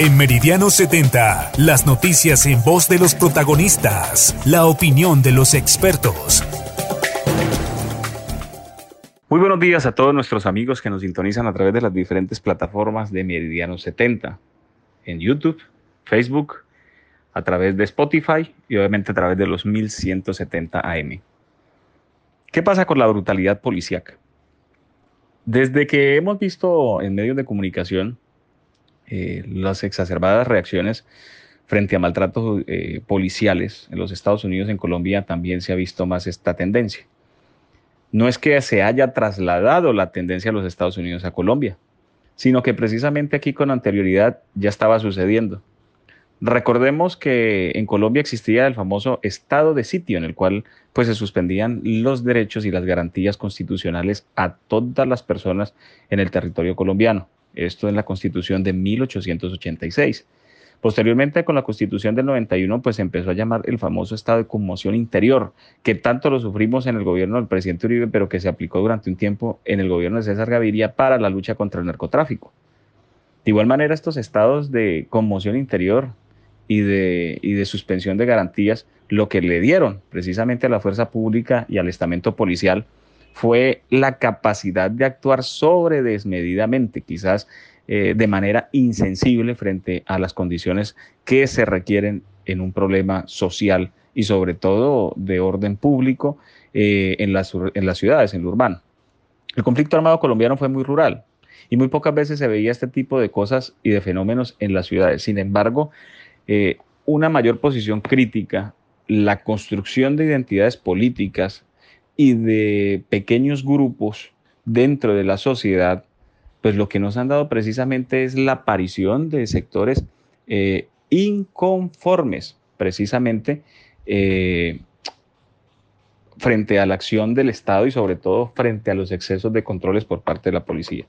En Meridiano 70, las noticias en voz de los protagonistas, la opinión de los expertos. Muy buenos días a todos nuestros amigos que nos sintonizan a través de las diferentes plataformas de Meridiano 70, en YouTube, Facebook, a través de Spotify y obviamente a través de los 1170 AM. ¿Qué pasa con la brutalidad policíaca? Desde que hemos visto en medios de comunicación eh, las exacerbadas reacciones frente a maltratos eh, policiales en los Estados Unidos, en Colombia también se ha visto más esta tendencia. No es que se haya trasladado la tendencia a los Estados Unidos a Colombia, sino que precisamente aquí con anterioridad ya estaba sucediendo. Recordemos que en Colombia existía el famoso estado de sitio en el cual pues se suspendían los derechos y las garantías constitucionales a todas las personas en el territorio colombiano. Esto en la Constitución de 1886. Posteriormente, con la Constitución del 91, pues empezó a llamar el famoso estado de conmoción interior, que tanto lo sufrimos en el gobierno del presidente Uribe, pero que se aplicó durante un tiempo en el gobierno de César Gaviria para la lucha contra el narcotráfico. De igual manera, estos estados de conmoción interior y de, y de suspensión de garantías, lo que le dieron precisamente a la fuerza pública y al estamento policial fue la capacidad de actuar sobre desmedidamente, quizás eh, de manera insensible frente a las condiciones que se requieren en un problema social y sobre todo de orden público eh, en, las, ciudades, en lo urbano. El conflicto armado colombiano fue muy rural y muy pocas veces se veía este tipo de cosas y de fenómenos en las ciudades. Sin embargo, eh, una mayor posición crítica, la construcción de identidades políticas y de pequeños grupos dentro de la sociedad, pues lo que nos han dado precisamente es la aparición de sectores eh, inconformes, precisamente eh, frente a la acción del Estado y sobre todo frente a los excesos de controles por parte de la policía.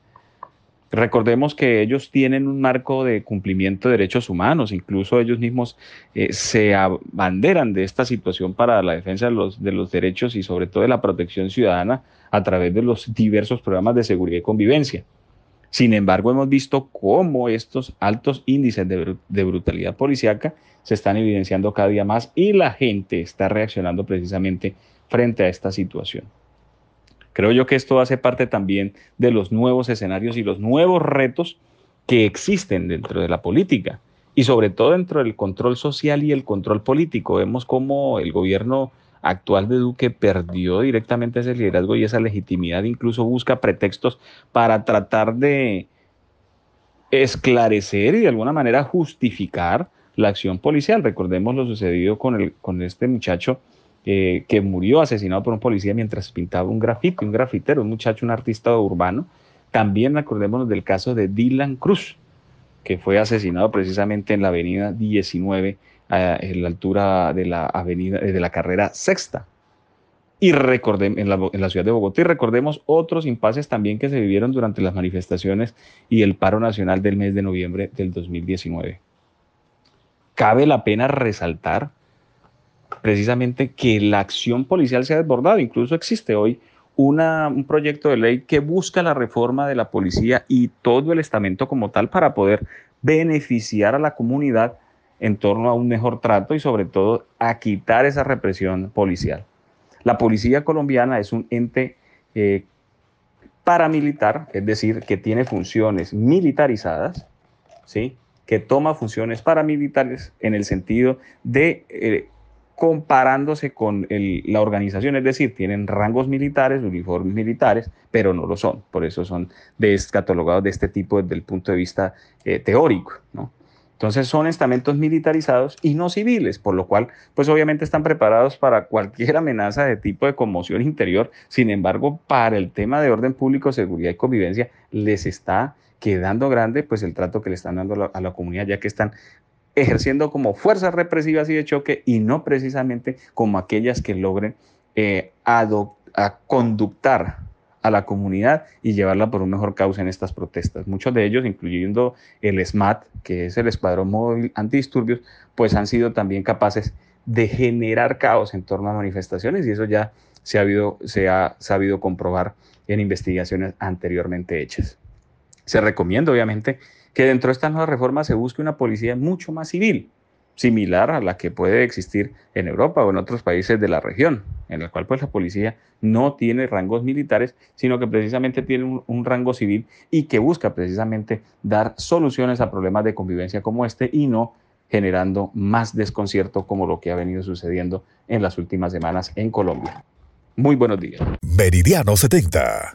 Recordemos que ellos tienen un marco de cumplimiento de derechos humanos, incluso ellos mismos eh, se abanderan de esta situación para la defensa de los, de los derechos y sobre todo de la protección ciudadana a través de los diversos programas de seguridad y convivencia. Sin embargo, hemos visto cómo estos altos índices de, de brutalidad policíaca se están evidenciando cada día más y la gente está reaccionando precisamente frente a esta situación. Creo yo que esto hace parte también de los nuevos escenarios y los nuevos retos que existen dentro de la política y sobre todo dentro del control social y el control político. Vemos cómo el gobierno actual de Duque perdió directamente ese liderazgo y esa legitimidad, incluso busca pretextos para tratar de esclarecer y de alguna manera justificar la acción policial. Recordemos lo sucedido con, el, con este muchacho eh, que murió asesinado por un policía mientras pintaba un grafito, un grafitero, un muchacho, un artista urbano. También acordémonos del caso de Dylan Cruz, que fue asesinado precisamente en la avenida 19, en la altura de la avenida eh, de la carrera sexta. Y recordemos, en la, en la ciudad de Bogotá, y recordemos otros impases también que se vivieron durante las manifestaciones y el paro nacional del mes de noviembre del 2019. Cabe la pena resaltar precisamente que la acción policial se ha desbordado. Incluso existe hoy un proyecto de ley que busca la reforma de la policía y todo el estamento como tal para poder beneficiar a la comunidad en torno a un mejor trato y sobre todo a quitar esa represión policial. La policía colombiana es un ente eh, paramilitar, es decir, que tiene funciones militarizadas, ¿sí? que toma funciones paramilitares en el sentido de eh, comparándose con la organización, es decir, tienen rangos militares, uniformes militares, pero no lo son, por eso son descatalogados de este tipo desde el punto de vista eh, teórico. Entonces son estamentos militarizados y no civiles, por lo cual, pues obviamente están preparados para cualquier amenaza de tipo de conmoción interior. Sin embargo, para el tema de orden público, seguridad y convivencia, les está quedando grande pues el trato que le están dando a la comunidad, ya que están ejerciendo como fuerzas represivas y de choque y no precisamente como aquellas que logren eh, a conductar a la comunidad y llevarla por un mejor causa en estas protestas. Muchos de ellos, incluyendo el SMAT, que es el Escuadrón Móvil Antidisturbios, pues han sido también capaces de generar caos en torno a manifestaciones y eso ya se ha, se ha sabido comprobar en investigaciones anteriormente hechas. Se recomienda, obviamente, que dentro de esta nueva reforma se busque una policía mucho más civil, similar a la que puede existir en Europa o en otros países de la región, en la cual pues la policía no tiene rangos militares, sino que precisamente tiene un, un, rango civil y que busca precisamente dar soluciones a problemas de convivencia como este y no generando más desconcierto como lo que ha venido sucediendo en las últimas semanas en Colombia. Muy buenos días. Meridiano 70